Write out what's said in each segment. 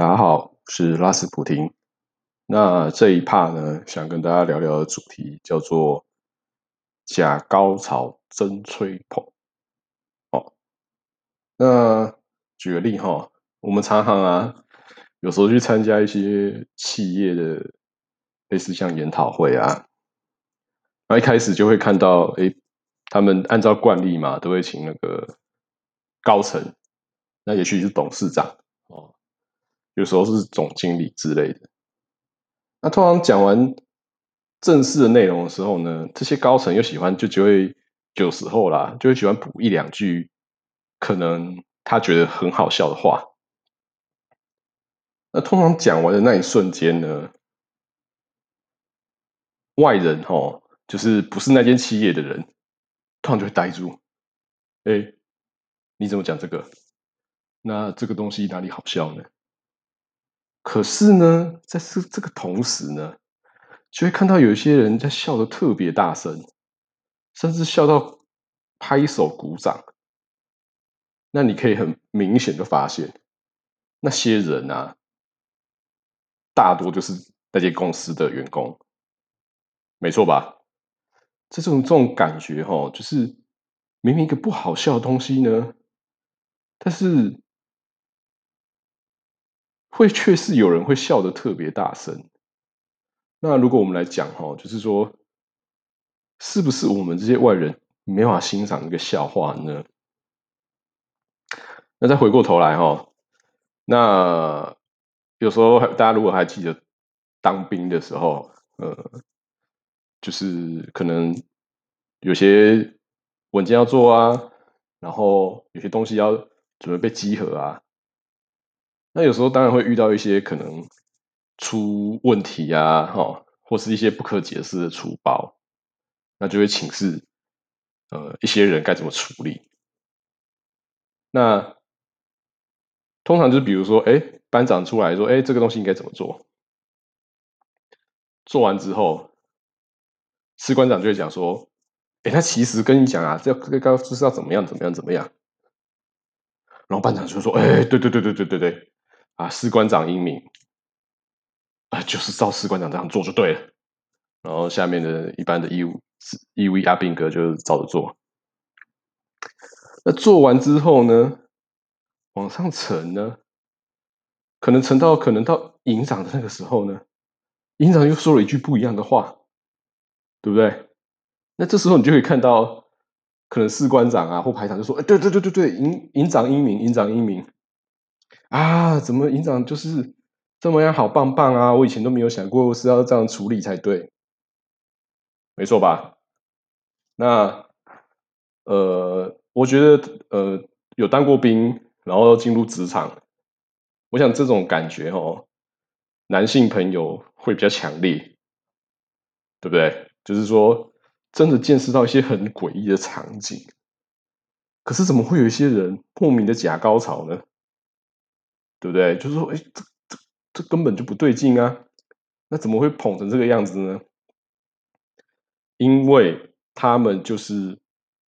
大家好，我是拉斯普廷。那这一趴呢，想跟大家聊聊的主题叫做“假高潮真吹捧”。哦，那举个例哈，我们常常啊，有时候去参加一些企业的类似像研讨会啊，那一开始就会看到，哎，他们按照惯例嘛，都会请那个高层，那也许是董事长。有时候是总经理之类的。那通常讲完正式的内容的时候呢，这些高层又喜欢就就会有时候啦，就会喜欢补一两句，可能他觉得很好笑的话。那通常讲完的那一瞬间呢，外人哦，就是不是那间企业的人，突然就会呆住。哎，你怎么讲这个？那这个东西哪里好笑呢？可是呢，在这这个同时呢，就会看到有一些人在笑的特别大声，甚至笑到拍手鼓掌。那你可以很明显的发现，那些人啊，大多就是那些公司的员工，没错吧？这种这种感觉哈，就是明明一个不好笑的东西呢，但是。会确实有人会笑得特别大声。那如果我们来讲哈，就是说，是不是我们这些外人没法欣赏一个笑话呢？那再回过头来哈，那有时候大家如果还记得当兵的时候，呃，就是可能有些文件要做啊，然后有些东西要准备被集合啊。那有时候当然会遇到一些可能出问题啊，哈，或是一些不可解释的出包，那就会请示呃一些人该怎么处理。那通常就比如说，哎，班长出来说，哎，这个东西应该怎么做？做完之后，士官长就会讲说，哎，他其实跟你讲啊，这这个就是要怎么样怎么样怎么样。然后班长就说，哎，对对对对对对对。啊，士官长英明，啊，就是照士官长这样做就对了。然后下面的一般的义务义务阿兵哥就照着做。那做完之后呢，往上呈呢，可能呈到可能到营长的那个时候呢，营长又说了一句不一样的话，对不对？那这时候你就可以看到，可能士官长啊或排长就说：“哎，对对对对对，营营长英明，营长英明。”啊，怎么营长就是这么样好棒棒啊！我以前都没有想过是要这样处理才对，没错吧？那呃，我觉得呃，有当过兵，然后进入职场，我想这种感觉哦，男性朋友会比较强烈，对不对？就是说，真的见识到一些很诡异的场景，可是怎么会有一些人莫名的假高潮呢？对不对？就是说，哎，这这这根本就不对劲啊！那怎么会捧成这个样子呢？因为他们就是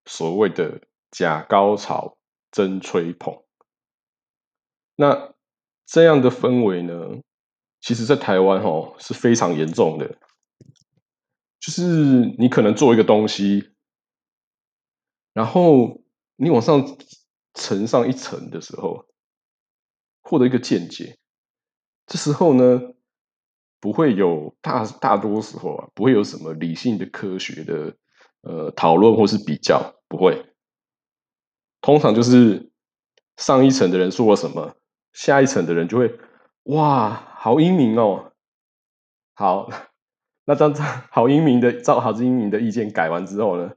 所谓的假高潮真吹捧。那这样的氛围呢，其实在台湾哦是非常严重的。就是你可能做一个东西，然后你往上层上一层的时候。获得一个见解，这时候呢，不会有大大多时候啊，不会有什么理性的科学的呃讨论或是比较，不会。通常就是上一层的人说了什么，下一层的人就会哇，好英明哦。好，那当好英明的照好英明的意见改完之后呢，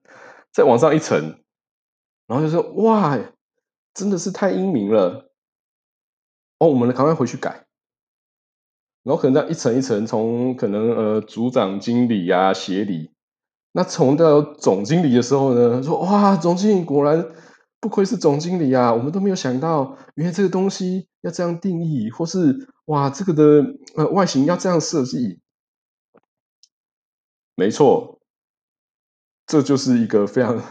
再往上一层，然后就说哇，真的是太英明了。哦，我们赶快回去改，然后可能在一层一层，从可能呃组长、经理啊、协理，那从到总经理的时候呢，说哇，总经理果然不愧是总经理啊，我们都没有想到，原来这个东西要这样定义，或是哇，这个的呃外形要这样设计，没错，这就是一个非常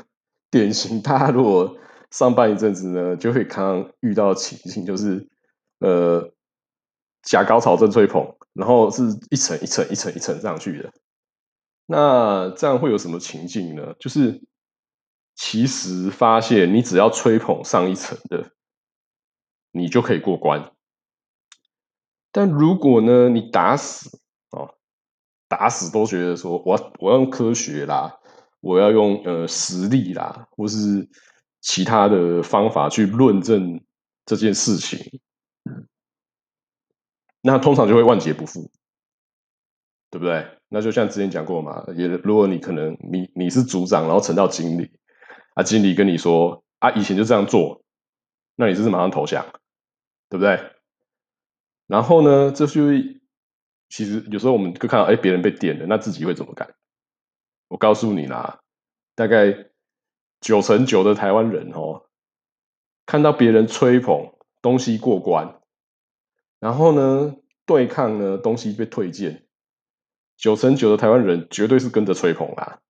典型，大家如果上班一阵子呢，就会看遇到情形，就是。呃，假高潮正吹捧，然后是一层一层一层一层上去的。那这样会有什么情境呢？就是其实发现你只要吹捧上一层的，你就可以过关。但如果呢，你打死哦，打死都觉得说，我我要用科学啦，我要用呃实力啦，或是其他的方法去论证这件事情，那通常就会万劫不复，对不对？那就像之前讲过嘛，也如果你可能你你是组长，然后升到经理，啊，经理跟你说啊，以前就这样做，那你就是马上投降，对不对？然后呢，这就其实有时候我们会看到，哎，别人被点了，那自己会怎么干？我告诉你啦，大概九成九的台湾人哦，看到别人吹捧东西过关，然后呢，对抗呢东西被推荐。九成九的台湾人绝对是跟着吹捧啦，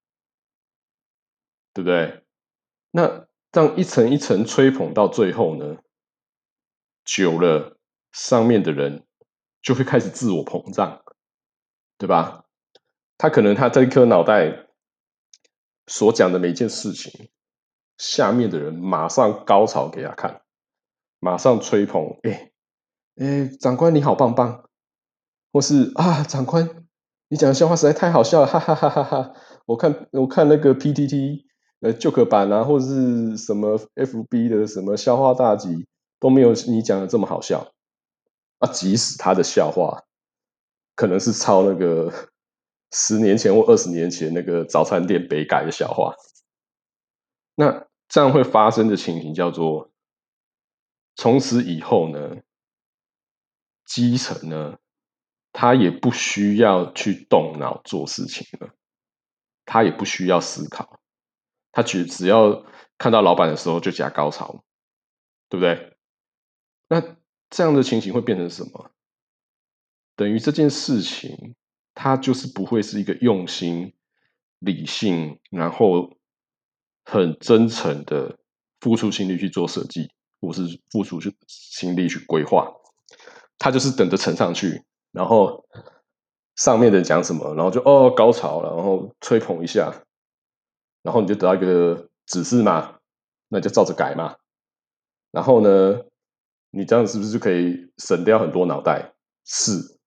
对不对？那这样一层一层吹捧到最后呢，久了，上面的人就会开始自我膨胀，对吧？他可能他这一颗脑袋所讲的每件事情，下面的人马上高潮给他看，马上吹捧，哎哎，长官你好棒棒，或是啊，长官。你讲的笑话实在太好笑了，哈哈哈哈哈！我看我看那个 PTT 呃 Joke 版啊，或者是什么 FB 的什么笑话大集都没有你讲的这么好笑啊！即使他的笑话可能是抄那个十年前或二十年前那个早餐店北改的笑话，那这样会发生的情形叫做：从此以后呢，基层呢。他也不需要去动脑做事情了，他也不需要思考，他只只要看到老板的时候就加高潮，对不对？那这样的情形会变成什么？等于这件事情，他就是不会是一个用心、理性，然后很真诚的付出心力去做设计，或是付出心力去规划，他就是等着呈上去。然后上面的讲什么，然后就哦高潮了，然后吹捧一下，然后你就得到一个指示嘛，那就照着改嘛。然后呢，你这样是不是就可以省掉很多脑袋？是，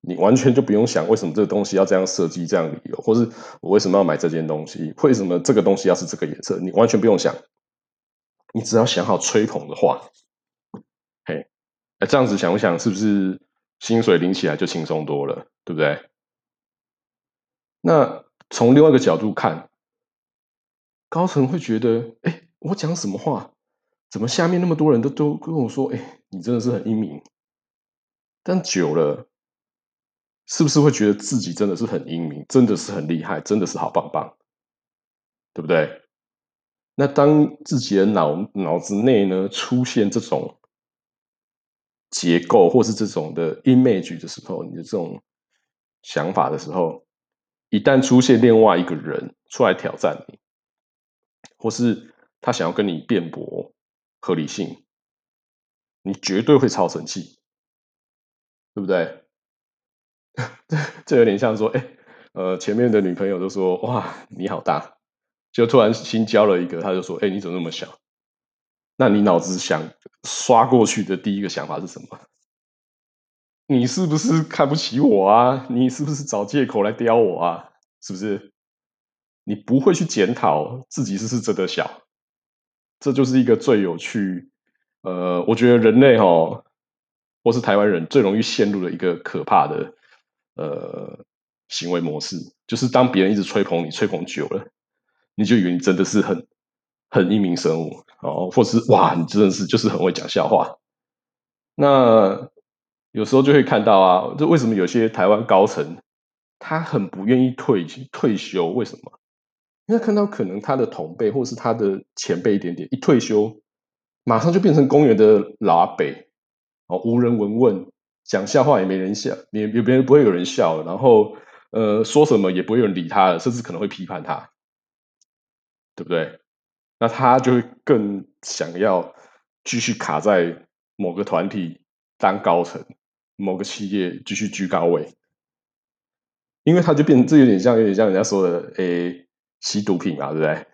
你完全就不用想为什么这个东西要这样设计，这样理由，或是我为什么要买这件东西，为什么这个东西要是这个颜色，你完全不用想，你只要想好吹捧的话，嘿，哎，这样子想不想是不是？薪水领起来就轻松多了，对不对？那从另外一个角度看，高层会觉得，哎，我讲什么话，怎么下面那么多人都都跟我说，哎，你真的是很英明。但久了，是不是会觉得自己真的是很英明，真的是很厉害，真的是好棒棒，对不对？那当自己的脑脑子内呢出现这种。结构或是这种的 image 的时候，你的这种想法的时候，一旦出现另外一个人出来挑战你，或是他想要跟你辩驳合理性，你绝对会超生气，对不对？这有点像说，哎，呃，前面的女朋友都说，哇，你好大，就突然新交了一个，他就说，哎，你怎么那么小？那你脑子想刷过去的第一个想法是什么？你是不是看不起我啊？你是不是找借口来刁我啊？是不是？你不会去检讨自己是不是真的小？这就是一个最有趣，呃，我觉得人类哈，或是台湾人最容易陷入的一个可怕的呃行为模式，就是当别人一直吹捧你，吹捧久了，你就以为你真的是很。很英明生物哦，或是哇，你真的是就是很会讲笑话。那有时候就会看到啊，这为什么有些台湾高层他很不愿意退退休？为什么？因为看到可能他的同辈或是他的前辈一点点一退休，马上就变成公园的老阿伯哦，无人闻问，讲笑话也没人笑，也也别人不会有人笑，然后呃说什么也不会有人理他了，甚至可能会批判他，对不对？那他就会更想要继续卡在某个团体当高层，某个企业继续居高位，因为他就变，这有点像，有点像人家说的，诶，吸毒品嘛，对不对？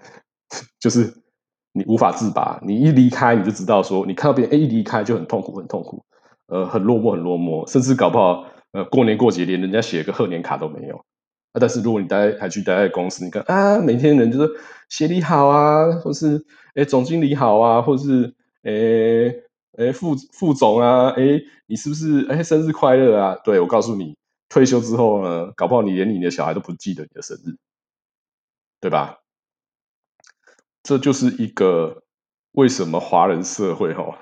就是你无法自拔，你一离开，你就知道说，你看到别人，诶，一离开就很痛苦，很痛苦，呃，很落寞，很落寞，甚至搞不好，呃，过年过节连人家写个贺年卡都没有。但是如果你待还去待在公司，你看啊，每天人就是协理好啊，或是诶总经理好啊，或是诶。哎，副副总啊，哎，你是不是哎生日快乐啊？对我告诉你，退休之后呢，搞不好你连你的小孩都不记得你的生日，对吧？这就是一个为什么华人社会哈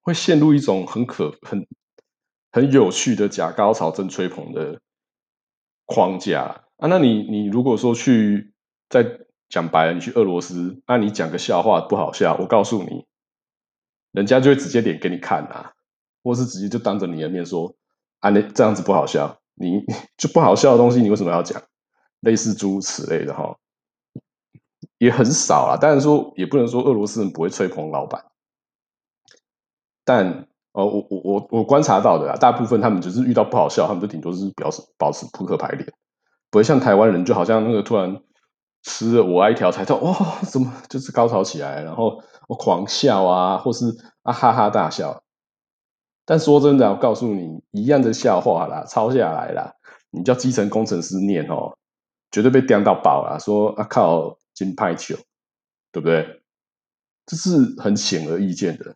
会陷入一种很可很很有趣的假高潮真吹捧的框架啊。那你你如果说去再讲白了，你去俄罗斯，那你讲个笑话不好笑，我告诉你。人家就会直接脸给你看啊，或是直接就当着你的面说啊，那这样子不好笑，你 就不好笑的东西，你为什么要讲？类似诸如此类的哈，也很少啊。当然说，也不能说俄罗斯人不会吹捧老板，但哦，我我我我观察到的啊，大部分他们只是遇到不好笑，他们就顶多是表示保持扑克牌脸，不会像台湾人，就好像那个突然吃了我爱一条彩，到哇，怎么就是高潮起来，然后。我狂笑啊，或是啊哈哈大笑，但说真的，我告诉你，一样的笑话啦，抄下来啦，你叫基层工程师念哦，绝对被刁到爆啦。说啊靠，金牌球，对不对？这是很显而易见的，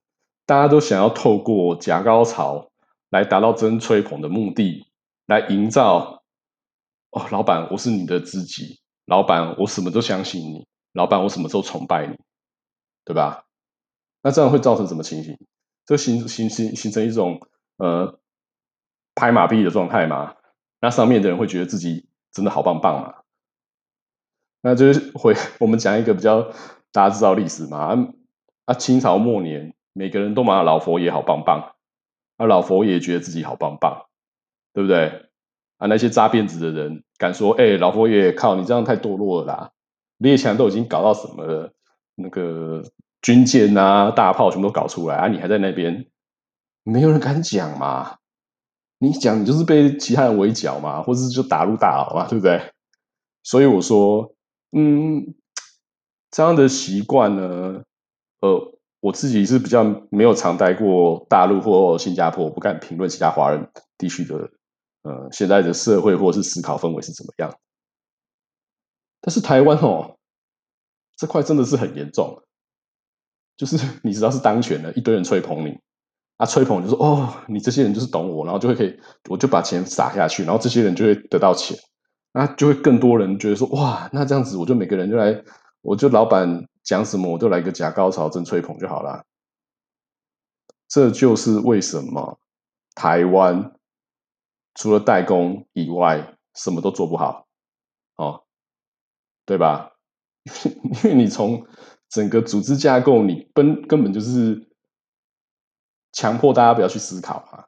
大家都想要透过假高潮来达到真吹捧的目的，来营造哦，老板，我是你的知己，老板，我什么都相信你，老板，我什么都崇拜你。对吧？那这样会造成什么情形？这形形形形成一种呃拍马屁的状态嘛？那上面的人会觉得自己真的好棒棒嘛？那就是会我们讲一个比较大家知道历史嘛？啊，清朝末年，每个人都骂老佛爷好棒棒，啊，老佛爷觉得自己好棒棒，对不对？啊，那些扎辫子的人敢说，哎，老佛爷靠，你这样太堕落了啦！列强都已经搞到什么了？那个军舰啊、大炮全部都搞出来啊！你还在那边，没有人敢讲嘛？你讲你就是被其他人围剿嘛，或者是就打入大牢嘛，对不对？所以我说，嗯，这样的习惯呢，呃，我自己是比较没有常待过大陆或新加坡，不敢评论其他华人地区的呃现在的社会或是思考氛围是怎么样。但是台湾哦。这块真的是很严重，就是 你知道是当权的，一堆人吹捧你，啊，吹捧就说哦，你这些人就是懂我，然后就会可以，我就把钱撒下去，然后这些人就会得到钱，那就会更多人觉得说哇，那这样子我就每个人就来，我就老板讲什么我就来个假高潮真吹捧就好了。这就是为什么台湾除了代工以外什么都做不好，哦，对吧？因为你从整个组织架构，你根根本就是强迫大家不要去思考嘛，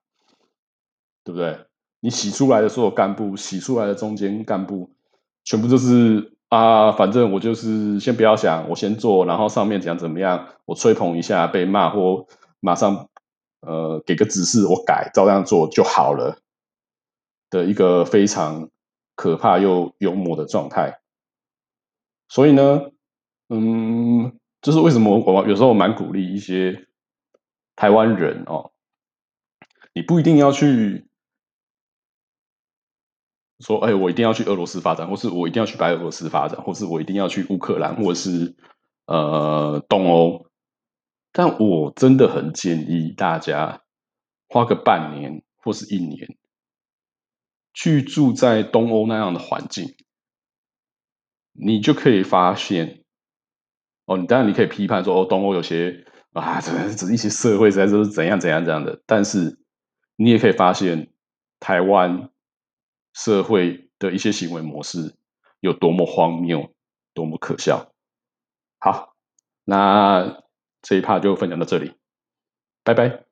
对不对？你洗出来的所有干部，洗出来的中间干部，全部都是啊，反正我就是先不要想，我先做，然后上面讲怎么样，我吹捧一下，被骂或马上呃给个指示，我改，照样做就好了的一个非常可怕又幽默的状态。所以呢，嗯，就是为什么我有时候蛮鼓励一些台湾人哦，你不一定要去说，哎，我一定要去俄罗斯发展，或是我一定要去白俄罗斯发展，或是我一定要去乌克兰，或者是呃东欧。但我真的很建议大家花个半年或是一年，去住在东欧那样的环境。你就可以发现，哦，你当然你可以批判说，哦，东欧有些啊，这这一些社会在都是怎样怎样怎样的，但是你也可以发现台湾社会的一些行为模式有多么荒谬，多么可笑。好，那这一趴就分享到这里，拜拜。